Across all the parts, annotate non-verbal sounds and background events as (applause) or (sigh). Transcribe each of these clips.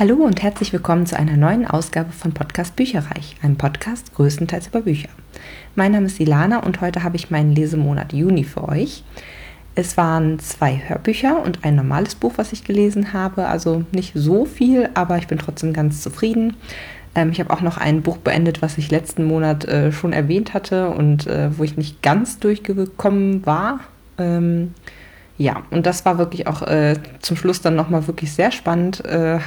Hallo und herzlich willkommen zu einer neuen Ausgabe von Podcast Bücherreich, einem Podcast größtenteils über Bücher. Mein Name ist Ilana und heute habe ich meinen Lesemonat Juni für euch. Es waren zwei Hörbücher und ein normales Buch, was ich gelesen habe, also nicht so viel, aber ich bin trotzdem ganz zufrieden. Ähm, ich habe auch noch ein Buch beendet, was ich letzten Monat äh, schon erwähnt hatte und äh, wo ich nicht ganz durchgekommen war. Ähm, ja, und das war wirklich auch äh, zum Schluss dann nochmal wirklich sehr spannend. Äh,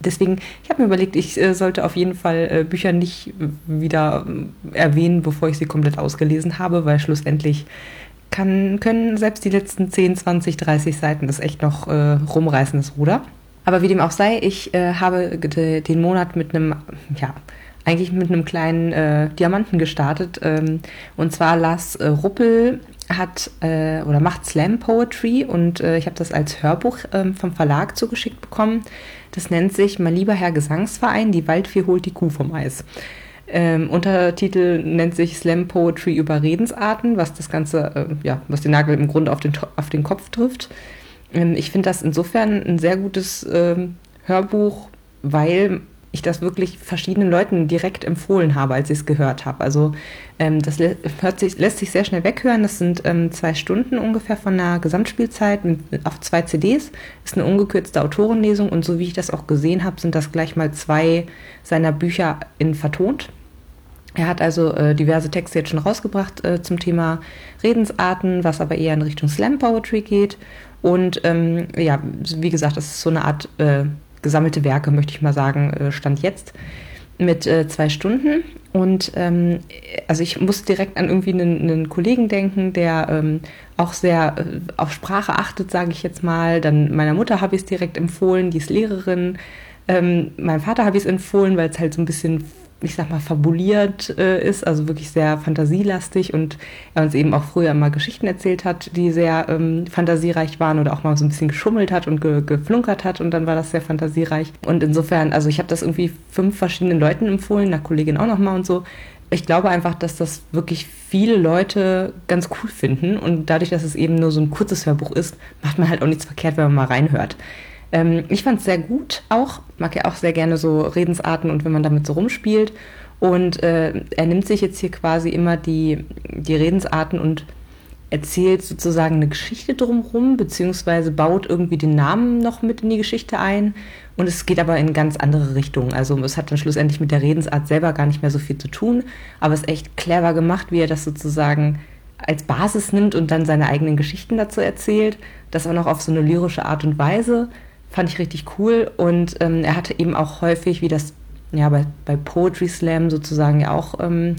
deswegen, ich habe mir überlegt, ich äh, sollte auf jeden Fall äh, Bücher nicht wieder äh, erwähnen, bevor ich sie komplett ausgelesen habe, weil schlussendlich kann, können selbst die letzten 10, 20, 30 Seiten das echt noch äh, rumreißen, das Ruder. Aber wie dem auch sei, ich habe den Monat mit einem, ja, eigentlich mit einem kleinen äh, Diamanten gestartet. Ähm, und zwar las äh, Ruppel hat äh, oder macht Slam Poetry und äh, ich habe das als Hörbuch ähm, vom Verlag zugeschickt bekommen. Das nennt sich Mein lieber Herr Gesangsverein, die Waldfee holt die Kuh vom Eis. Ähm, Untertitel nennt sich Slam Poetry über Redensarten, was das Ganze, äh, ja, was den Nagel im Grunde auf den, auf den Kopf trifft. Ähm, ich finde das insofern ein sehr gutes ähm, Hörbuch, weil ich das wirklich verschiedenen Leuten direkt empfohlen habe, als ich es gehört habe. Also ähm, das hört sich, lässt sich sehr schnell weghören. Das sind ähm, zwei Stunden ungefähr von der Gesamtspielzeit mit, auf zwei CDs. Ist eine ungekürzte Autorenlesung und so wie ich das auch gesehen habe, sind das gleich mal zwei seiner Bücher in vertont. Er hat also äh, diverse Texte jetzt schon rausgebracht äh, zum Thema Redensarten, was aber eher in Richtung Slam Poetry geht. Und ähm, ja, wie gesagt, das ist so eine Art äh, gesammelte Werke, möchte ich mal sagen, äh, stand jetzt mit äh, zwei Stunden. Und ähm, also ich muss direkt an irgendwie einen, einen Kollegen denken, der ähm, auch sehr äh, auf Sprache achtet, sage ich jetzt mal. Dann meiner Mutter habe ich es direkt empfohlen, die ist Lehrerin. Ähm, meinem Vater habe ich es empfohlen, weil es halt so ein bisschen ich sag mal, fabuliert äh, ist, also wirklich sehr fantasielastig und er uns eben auch früher immer Geschichten erzählt hat, die sehr ähm, fantasiereich waren oder auch mal so ein bisschen geschummelt hat und ge geflunkert hat und dann war das sehr fantasiereich. Und insofern, also ich habe das irgendwie fünf verschiedenen Leuten empfohlen, einer Kollegin auch nochmal und so. Ich glaube einfach, dass das wirklich viele Leute ganz cool finden und dadurch, dass es eben nur so ein kurzes Hörbuch ist, macht man halt auch nichts verkehrt, wenn man mal reinhört. Ähm, ich fand es sehr gut auch, mag ja auch sehr gerne so Redensarten und wenn man damit so rumspielt. Und äh, er nimmt sich jetzt hier quasi immer die, die Redensarten und erzählt sozusagen eine Geschichte drumherum, beziehungsweise baut irgendwie den Namen noch mit in die Geschichte ein. Und es geht aber in ganz andere Richtungen. Also es hat dann schlussendlich mit der Redensart selber gar nicht mehr so viel zu tun, aber es ist echt clever gemacht, wie er das sozusagen als Basis nimmt und dann seine eigenen Geschichten dazu erzählt. Das auch noch auf so eine lyrische Art und Weise. Fand ich richtig cool. Und ähm, er hatte eben auch häufig, wie das ja bei, bei Poetry Slam sozusagen ja auch ähm,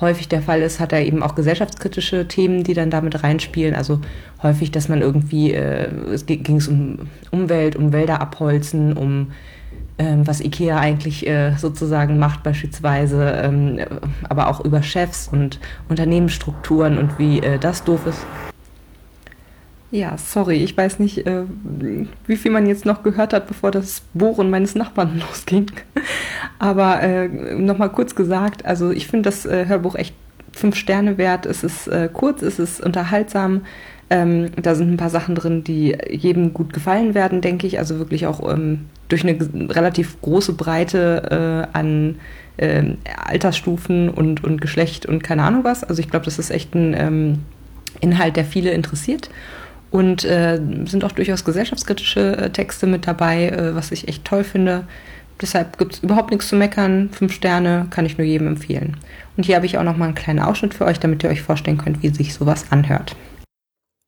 häufig der Fall ist, hat er eben auch gesellschaftskritische Themen, die dann damit reinspielen. Also häufig, dass man irgendwie, äh, es ging es um Umwelt, um Wälder abholzen, um ähm, was IKEA eigentlich äh, sozusagen macht beispielsweise, ähm, aber auch über Chefs und Unternehmensstrukturen und wie äh, das doof ist. Ja, sorry, ich weiß nicht, äh, wie viel man jetzt noch gehört hat, bevor das Bohren meines Nachbarn (laughs) losging. Aber äh, nochmal kurz gesagt, also ich finde das äh, Hörbuch echt fünf Sterne wert. Es ist äh, kurz, es ist unterhaltsam. Ähm, da sind ein paar Sachen drin, die jedem gut gefallen werden, denke ich. Also wirklich auch ähm, durch eine relativ große Breite äh, an äh, Altersstufen und, und Geschlecht und keine Ahnung was. Also ich glaube, das ist echt ein ähm, Inhalt, der viele interessiert und äh, sind auch durchaus gesellschaftskritische äh, Texte mit dabei, äh, was ich echt toll finde. Deshalb gibt es überhaupt nichts zu meckern. Fünf Sterne kann ich nur jedem empfehlen. Und hier habe ich auch noch mal einen kleinen Ausschnitt für euch, damit ihr euch vorstellen könnt, wie sich sowas anhört.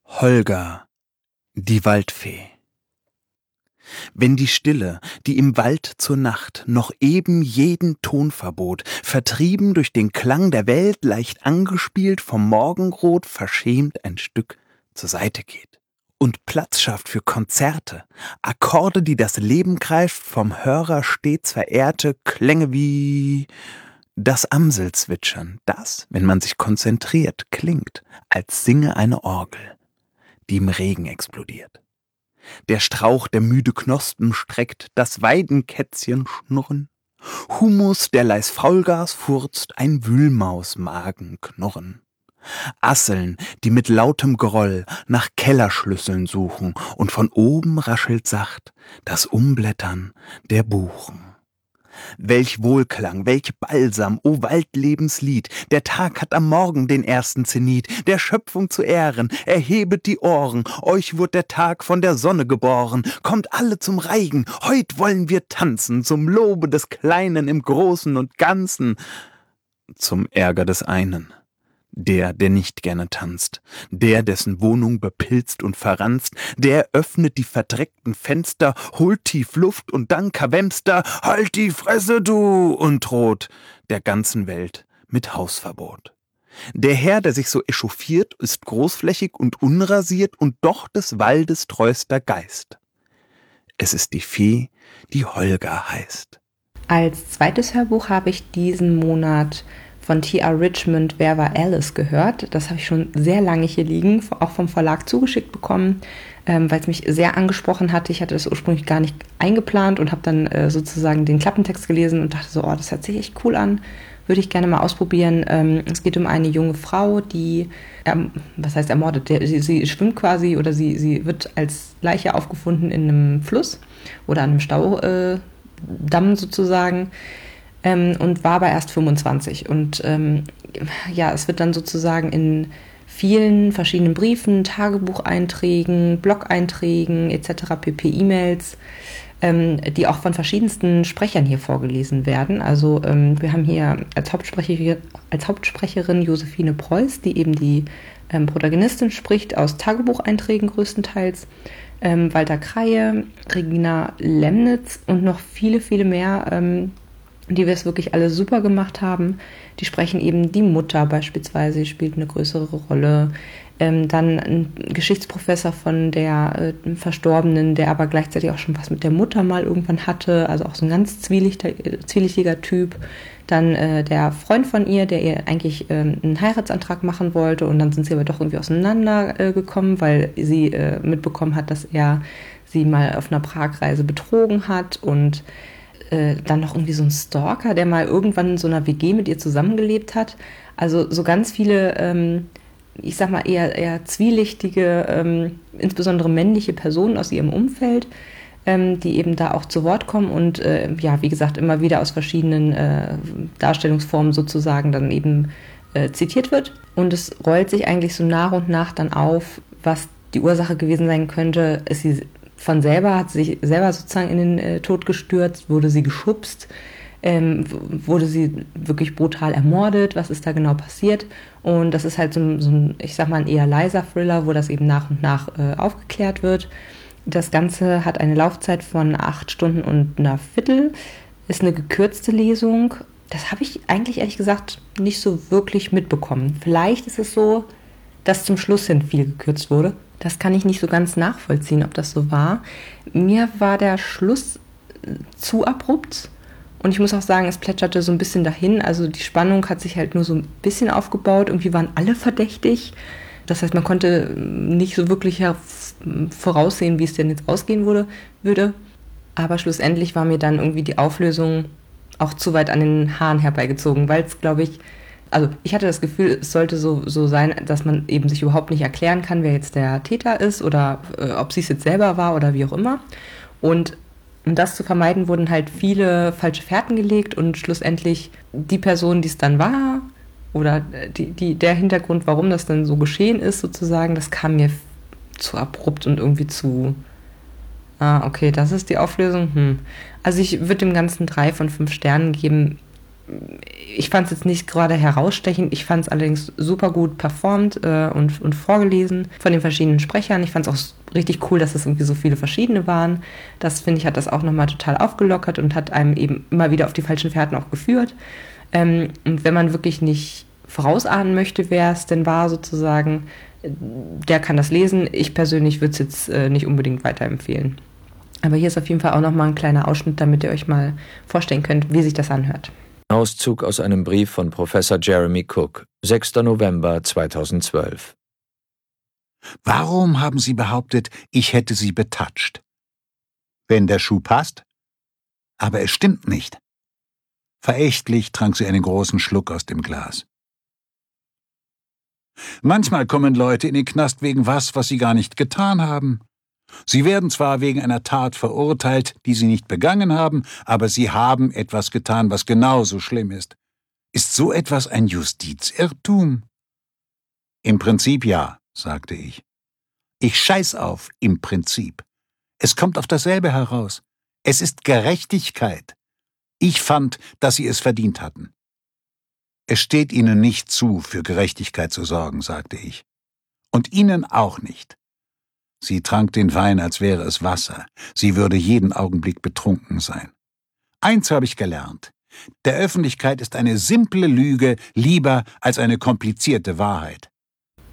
Holger, die Waldfee. Wenn die Stille, die im Wald zur Nacht noch eben jeden Ton verbot, vertrieben durch den Klang der Welt, leicht angespielt vom Morgenrot, verschämt ein Stück zur Seite geht und Platz schafft für Konzerte, Akkorde, die das Leben greift, vom Hörer stets verehrte Klänge wie das Amselzwitschern, das, wenn man sich konzentriert, klingt, als singe eine Orgel, die im Regen explodiert. Der Strauch, der müde Knospen streckt, das Weidenkätzchen schnurren, Humus, der leis Faulgas furzt, ein Wühlmausmagen knurren. Asseln, die mit lautem Groll nach Kellerschlüsseln suchen, und von oben raschelt sacht das Umblättern der Buchen. Welch Wohlklang, welch Balsam, o Waldlebenslied, der Tag hat am Morgen den ersten Zenit, der Schöpfung zu Ehren, erhebet die Ohren, euch wird der Tag von der Sonne geboren, kommt alle zum Reigen, heut wollen wir tanzen, zum Lobe des Kleinen im Großen und Ganzen, zum Ärger des einen der, der nicht gerne tanzt, der, dessen Wohnung bepilzt und verranzt, der öffnet die verdreckten Fenster, holt tief Luft und dann Kavemster, halt die Fresse, du, und droht der ganzen Welt mit Hausverbot. Der Herr, der sich so echauffiert, ist großflächig und unrasiert und doch des Waldes treuster Geist. Es ist die Fee, die Holger heißt. Als zweites Hörbuch habe ich diesen Monat von T.R. Richmond Wer war Alice gehört. Das habe ich schon sehr lange hier liegen, auch vom Verlag zugeschickt bekommen, ähm, weil es mich sehr angesprochen hatte. Ich hatte das ursprünglich gar nicht eingeplant und habe dann äh, sozusagen den Klappentext gelesen und dachte so, oh, das hört sich echt cool an. Würde ich gerne mal ausprobieren. Ähm, es geht um eine junge Frau, die, ähm, was heißt ermordet? Der, sie, sie, schwimmt quasi oder sie, sie wird als Leiche aufgefunden in einem Fluss oder einem Staudamm äh, sozusagen ähm, und war aber erst 25. Und ähm, ja, es wird dann sozusagen in vielen verschiedenen Briefen, Tagebucheinträgen, Blog-Einträgen etc., pp. E-Mails, ähm, die auch von verschiedensten Sprechern hier vorgelesen werden. Also ähm, wir haben hier als Hauptsprecherin, als Hauptsprecherin Josephine Preuß, die eben die ähm, Protagonistin spricht, aus Tagebucheinträgen größtenteils. Ähm, Walter Kreie, Regina Lemnitz und noch viele, viele mehr, ähm, die wir es wirklich alle super gemacht haben. Die sprechen eben die Mutter beispielsweise, spielt eine größere Rolle. Ähm, dann ein Geschichtsprofessor von der äh, Verstorbenen, der aber gleichzeitig auch schon was mit der Mutter mal irgendwann hatte, also auch so ein ganz zwielichtiger, zwielichtiger Typ. Dann äh, der Freund von ihr, der ihr eigentlich äh, einen Heiratsantrag machen wollte und dann sind sie aber doch irgendwie auseinandergekommen, äh, weil sie äh, mitbekommen hat, dass er sie mal auf einer Pragreise betrogen hat und äh, dann noch irgendwie so ein Stalker, der mal irgendwann in so einer WG mit ihr zusammengelebt hat. Also so ganz viele, ähm, ich sag mal, eher, eher zwielichtige, ähm, insbesondere männliche Personen aus ihrem Umfeld, ähm, die eben da auch zu Wort kommen und äh, ja, wie gesagt, immer wieder aus verschiedenen äh, Darstellungsformen sozusagen dann eben äh, zitiert wird. Und es rollt sich eigentlich so nach und nach dann auf, was die Ursache gewesen sein könnte. Ist sie von selber, hat sich selber sozusagen in den äh, Tod gestürzt, wurde sie geschubst, ähm, wurde sie wirklich brutal ermordet, was ist da genau passiert. Und das ist halt so, so ein, ich sag mal, ein eher leiser Thriller, wo das eben nach und nach äh, aufgeklärt wird. Das Ganze hat eine Laufzeit von acht Stunden und einer Viertel, ist eine gekürzte Lesung. Das habe ich eigentlich ehrlich gesagt nicht so wirklich mitbekommen. Vielleicht ist es so, dass zum Schluss hin viel gekürzt wurde. Das kann ich nicht so ganz nachvollziehen, ob das so war. Mir war der Schluss äh, zu abrupt. Und ich muss auch sagen, es plätscherte so ein bisschen dahin. Also die Spannung hat sich halt nur so ein bisschen aufgebaut. Irgendwie waren alle verdächtig. Das heißt, man konnte äh, nicht so wirklich voraussehen, wie es denn jetzt ausgehen würde. würde. Aber schlussendlich war mir dann irgendwie die Auflösung auch zu weit an den Haaren herbeigezogen, weil es, glaube ich, also ich hatte das Gefühl, es sollte so, so sein, dass man eben sich überhaupt nicht erklären kann, wer jetzt der Täter ist oder äh, ob sie es jetzt selber war oder wie auch immer. Und um das zu vermeiden, wurden halt viele falsche Fährten gelegt und schlussendlich die Person, die es dann war, oder äh, die, die, der Hintergrund, warum das dann so geschehen ist, sozusagen, das kam mir zu abrupt und irgendwie zu. Ah, okay, das ist die Auflösung. Hm. Also ich würde dem Ganzen drei von fünf Sternen geben ich fand es jetzt nicht gerade herausstechend, ich fand es allerdings super gut performt äh, und, und vorgelesen von den verschiedenen Sprechern. Ich fand es auch richtig cool, dass es irgendwie so viele verschiedene waren. Das finde ich hat das auch nochmal total aufgelockert und hat einem eben immer wieder auf die falschen Fährten auch geführt. Ähm, und wenn man wirklich nicht vorausahnen möchte, wer es denn war sozusagen, der kann das lesen. Ich persönlich würde es jetzt äh, nicht unbedingt weiterempfehlen. Aber hier ist auf jeden Fall auch nochmal ein kleiner Ausschnitt, damit ihr euch mal vorstellen könnt, wie sich das anhört. Auszug aus einem Brief von Professor Jeremy Cook, 6. November 2012. Warum haben Sie behauptet, ich hätte Sie betatscht? Wenn der Schuh passt? Aber es stimmt nicht. Verächtlich trank sie einen großen Schluck aus dem Glas. Manchmal kommen Leute in den Knast wegen was, was sie gar nicht getan haben. Sie werden zwar wegen einer Tat verurteilt, die sie nicht begangen haben, aber sie haben etwas getan, was genauso schlimm ist. Ist so etwas ein Justizirrtum? Im Prinzip ja, sagte ich. Ich scheiß auf im Prinzip. Es kommt auf dasselbe heraus. Es ist Gerechtigkeit. Ich fand, dass sie es verdient hatten. Es steht ihnen nicht zu, für Gerechtigkeit zu sorgen, sagte ich. Und ihnen auch nicht. Sie trank den Wein, als wäre es Wasser. Sie würde jeden Augenblick betrunken sein. Eins habe ich gelernt. Der Öffentlichkeit ist eine simple Lüge lieber als eine komplizierte Wahrheit.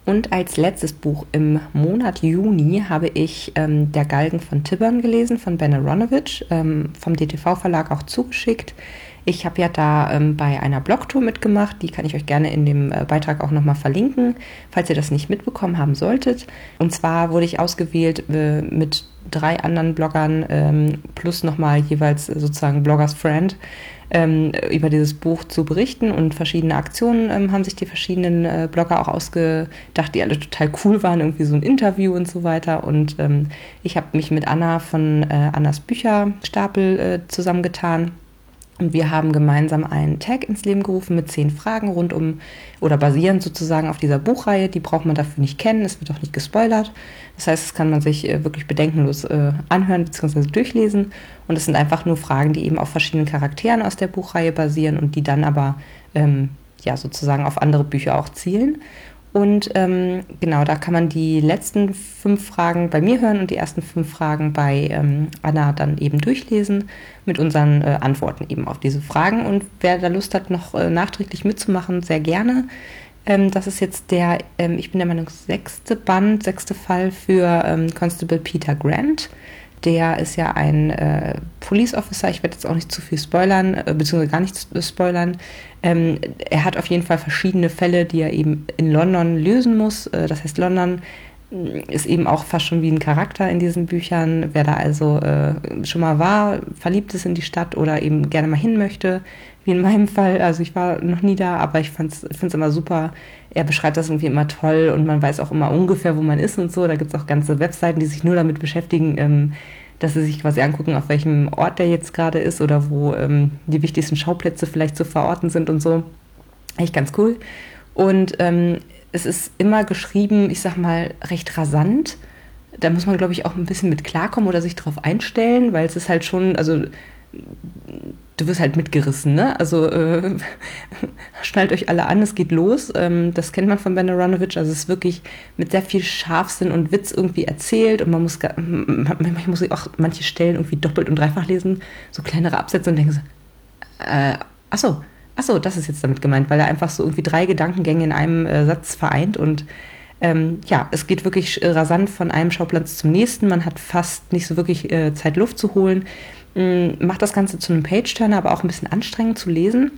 Und als letztes Buch im Monat Juni habe ich ähm, Der Galgen von Tibbern gelesen, von Ben Aronovich, ähm, vom DTV-Verlag auch zugeschickt. Ich habe ja da ähm, bei einer Blogtour mitgemacht, die kann ich euch gerne in dem äh, Beitrag auch nochmal verlinken, falls ihr das nicht mitbekommen haben solltet. Und zwar wurde ich ausgewählt äh, mit drei anderen Bloggern ähm, plus nochmal jeweils sozusagen Bloggers Friend ähm, über dieses Buch zu berichten und verschiedene Aktionen ähm, haben sich die verschiedenen äh, Blogger auch ausgedacht, die alle total cool waren, irgendwie so ein Interview und so weiter. Und ähm, ich habe mich mit Anna von äh, Annas Bücherstapel äh, zusammengetan und wir haben gemeinsam einen Tag ins Leben gerufen mit zehn Fragen rund um oder basierend sozusagen auf dieser Buchreihe. Die braucht man dafür nicht kennen, es wird auch nicht gespoilert. Das heißt, es kann man sich äh, wirklich bedenkenlos äh, anhören bzw. durchlesen. Und es sind einfach nur Fragen, die eben auf verschiedenen Charakteren aus der Buchreihe basieren und die dann aber ähm, ja sozusagen auf andere Bücher auch zielen. Und ähm, genau, da kann man die letzten fünf Fragen bei mir hören und die ersten fünf Fragen bei ähm, Anna dann eben durchlesen mit unseren äh, Antworten eben auf diese Fragen. Und wer da Lust hat, noch äh, nachträglich mitzumachen, sehr gerne. Ähm, das ist jetzt der, ähm, ich bin der Meinung, sechste Band, sechste Fall für ähm, Constable Peter Grant. Der ist ja ein äh, Police Officer. Ich werde jetzt auch nicht zu viel spoilern, äh, beziehungsweise gar nicht spoilern. Ähm, er hat auf jeden Fall verschiedene Fälle, die er eben in London lösen muss. Äh, das heißt, London mm, ist eben auch fast schon wie ein Charakter in diesen Büchern. Wer da also äh, schon mal war, verliebt ist in die Stadt oder eben gerne mal hin möchte, wie in meinem Fall. Also ich war noch nie da, aber ich finde es immer super. Er beschreibt das irgendwie immer toll und man weiß auch immer ungefähr, wo man ist und so. Da gibt es auch ganze Webseiten, die sich nur damit beschäftigen, ähm, dass sie sich quasi angucken, auf welchem Ort der jetzt gerade ist oder wo ähm, die wichtigsten Schauplätze vielleicht zu verorten sind und so. Echt ganz cool. Und ähm, es ist immer geschrieben, ich sag mal, recht rasant. Da muss man, glaube ich, auch ein bisschen mit klarkommen oder sich darauf einstellen, weil es ist halt schon, also du wirst halt mitgerissen, ne? Also äh, (laughs) schnallt euch alle an, es geht los. Ähm, das kennt man von Ben Aronovich. Also es ist wirklich mit sehr viel Scharfsinn und Witz irgendwie erzählt und man muss, man muss auch manche Stellen irgendwie doppelt und dreifach lesen, so kleinere Absätze und denken so, äh, achso, achso, das ist jetzt damit gemeint, weil er einfach so irgendwie drei Gedankengänge in einem äh, Satz vereint und ähm, ja, es geht wirklich rasant von einem Schauplatz zum nächsten. Man hat fast nicht so wirklich äh, Zeit, Luft zu holen. Mm, macht das Ganze zu einem Page-Turner, aber auch ein bisschen anstrengend zu lesen.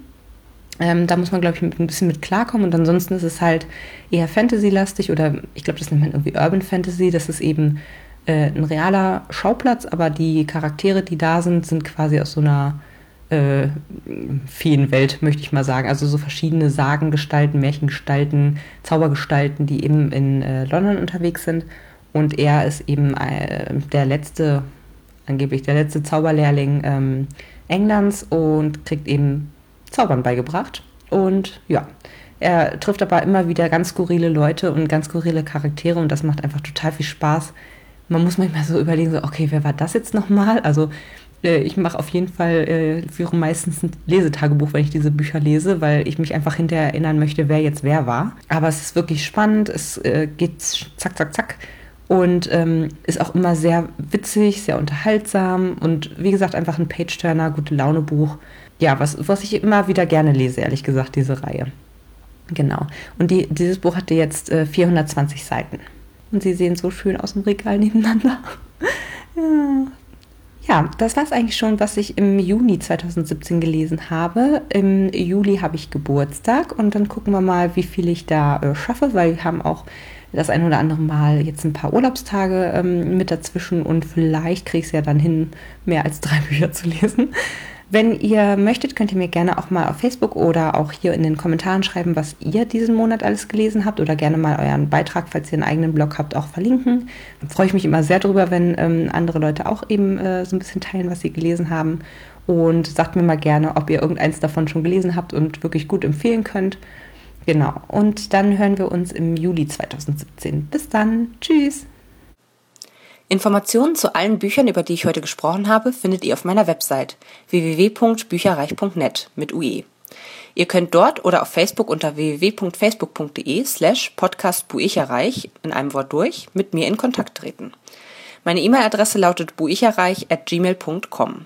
Ähm, da muss man, glaube ich, mit, ein bisschen mit klarkommen. Und ansonsten ist es halt eher Fantasy-lastig oder ich glaube, das nennt man irgendwie Urban Fantasy. Das ist eben äh, ein realer Schauplatz, aber die Charaktere, die da sind, sind quasi aus so einer äh, Feenwelt, möchte ich mal sagen. Also so verschiedene Sagengestalten, Märchengestalten, Zaubergestalten, die eben in äh, London unterwegs sind. Und er ist eben äh, der letzte angeblich der letzte Zauberlehrling ähm, Englands und kriegt eben Zaubern beigebracht. Und ja, er trifft aber immer wieder ganz skurrile Leute und ganz skurrile Charaktere und das macht einfach total viel Spaß. Man muss manchmal so überlegen, so, okay, wer war das jetzt nochmal? Also äh, ich mache auf jeden Fall, äh, führe meistens ein Lesetagebuch, wenn ich diese Bücher lese, weil ich mich einfach hinterher erinnern möchte, wer jetzt wer war. Aber es ist wirklich spannend, es äh, geht zack, zack, zack und ähm, ist auch immer sehr witzig, sehr unterhaltsam und wie gesagt einfach ein Page-Turner, gute Laune Buch. Ja, was, was ich immer wieder gerne lese, ehrlich gesagt, diese Reihe. Genau. Und die, dieses Buch hatte jetzt äh, 420 Seiten. Und sie sehen so schön aus dem Regal nebeneinander. (laughs) ja. ja, das war es eigentlich schon, was ich im Juni 2017 gelesen habe. Im Juli habe ich Geburtstag und dann gucken wir mal, wie viel ich da äh, schaffe, weil wir haben auch das ein oder andere Mal jetzt ein paar Urlaubstage ähm, mit dazwischen und vielleicht kriege ich es ja dann hin, mehr als drei (laughs) Bücher zu lesen. Wenn ihr möchtet, könnt ihr mir gerne auch mal auf Facebook oder auch hier in den Kommentaren schreiben, was ihr diesen Monat alles gelesen habt oder gerne mal euren Beitrag, falls ihr einen eigenen Blog habt, auch verlinken. Da freue ich mich immer sehr drüber, wenn ähm, andere Leute auch eben äh, so ein bisschen teilen, was sie gelesen haben. Und sagt mir mal gerne, ob ihr irgendeins davon schon gelesen habt und wirklich gut empfehlen könnt. Genau. Und dann hören wir uns im Juli 2017. Bis dann. Tschüss. Informationen zu allen Büchern, über die ich heute gesprochen habe, findet ihr auf meiner Website www.bücherreich.net mit UE. Ihr könnt dort oder auf Facebook unter www.facebook.de slash podcastbuicherreich in einem Wort durch mit mir in Kontakt treten. Meine E-Mail-Adresse lautet buicherreich at gmail.com.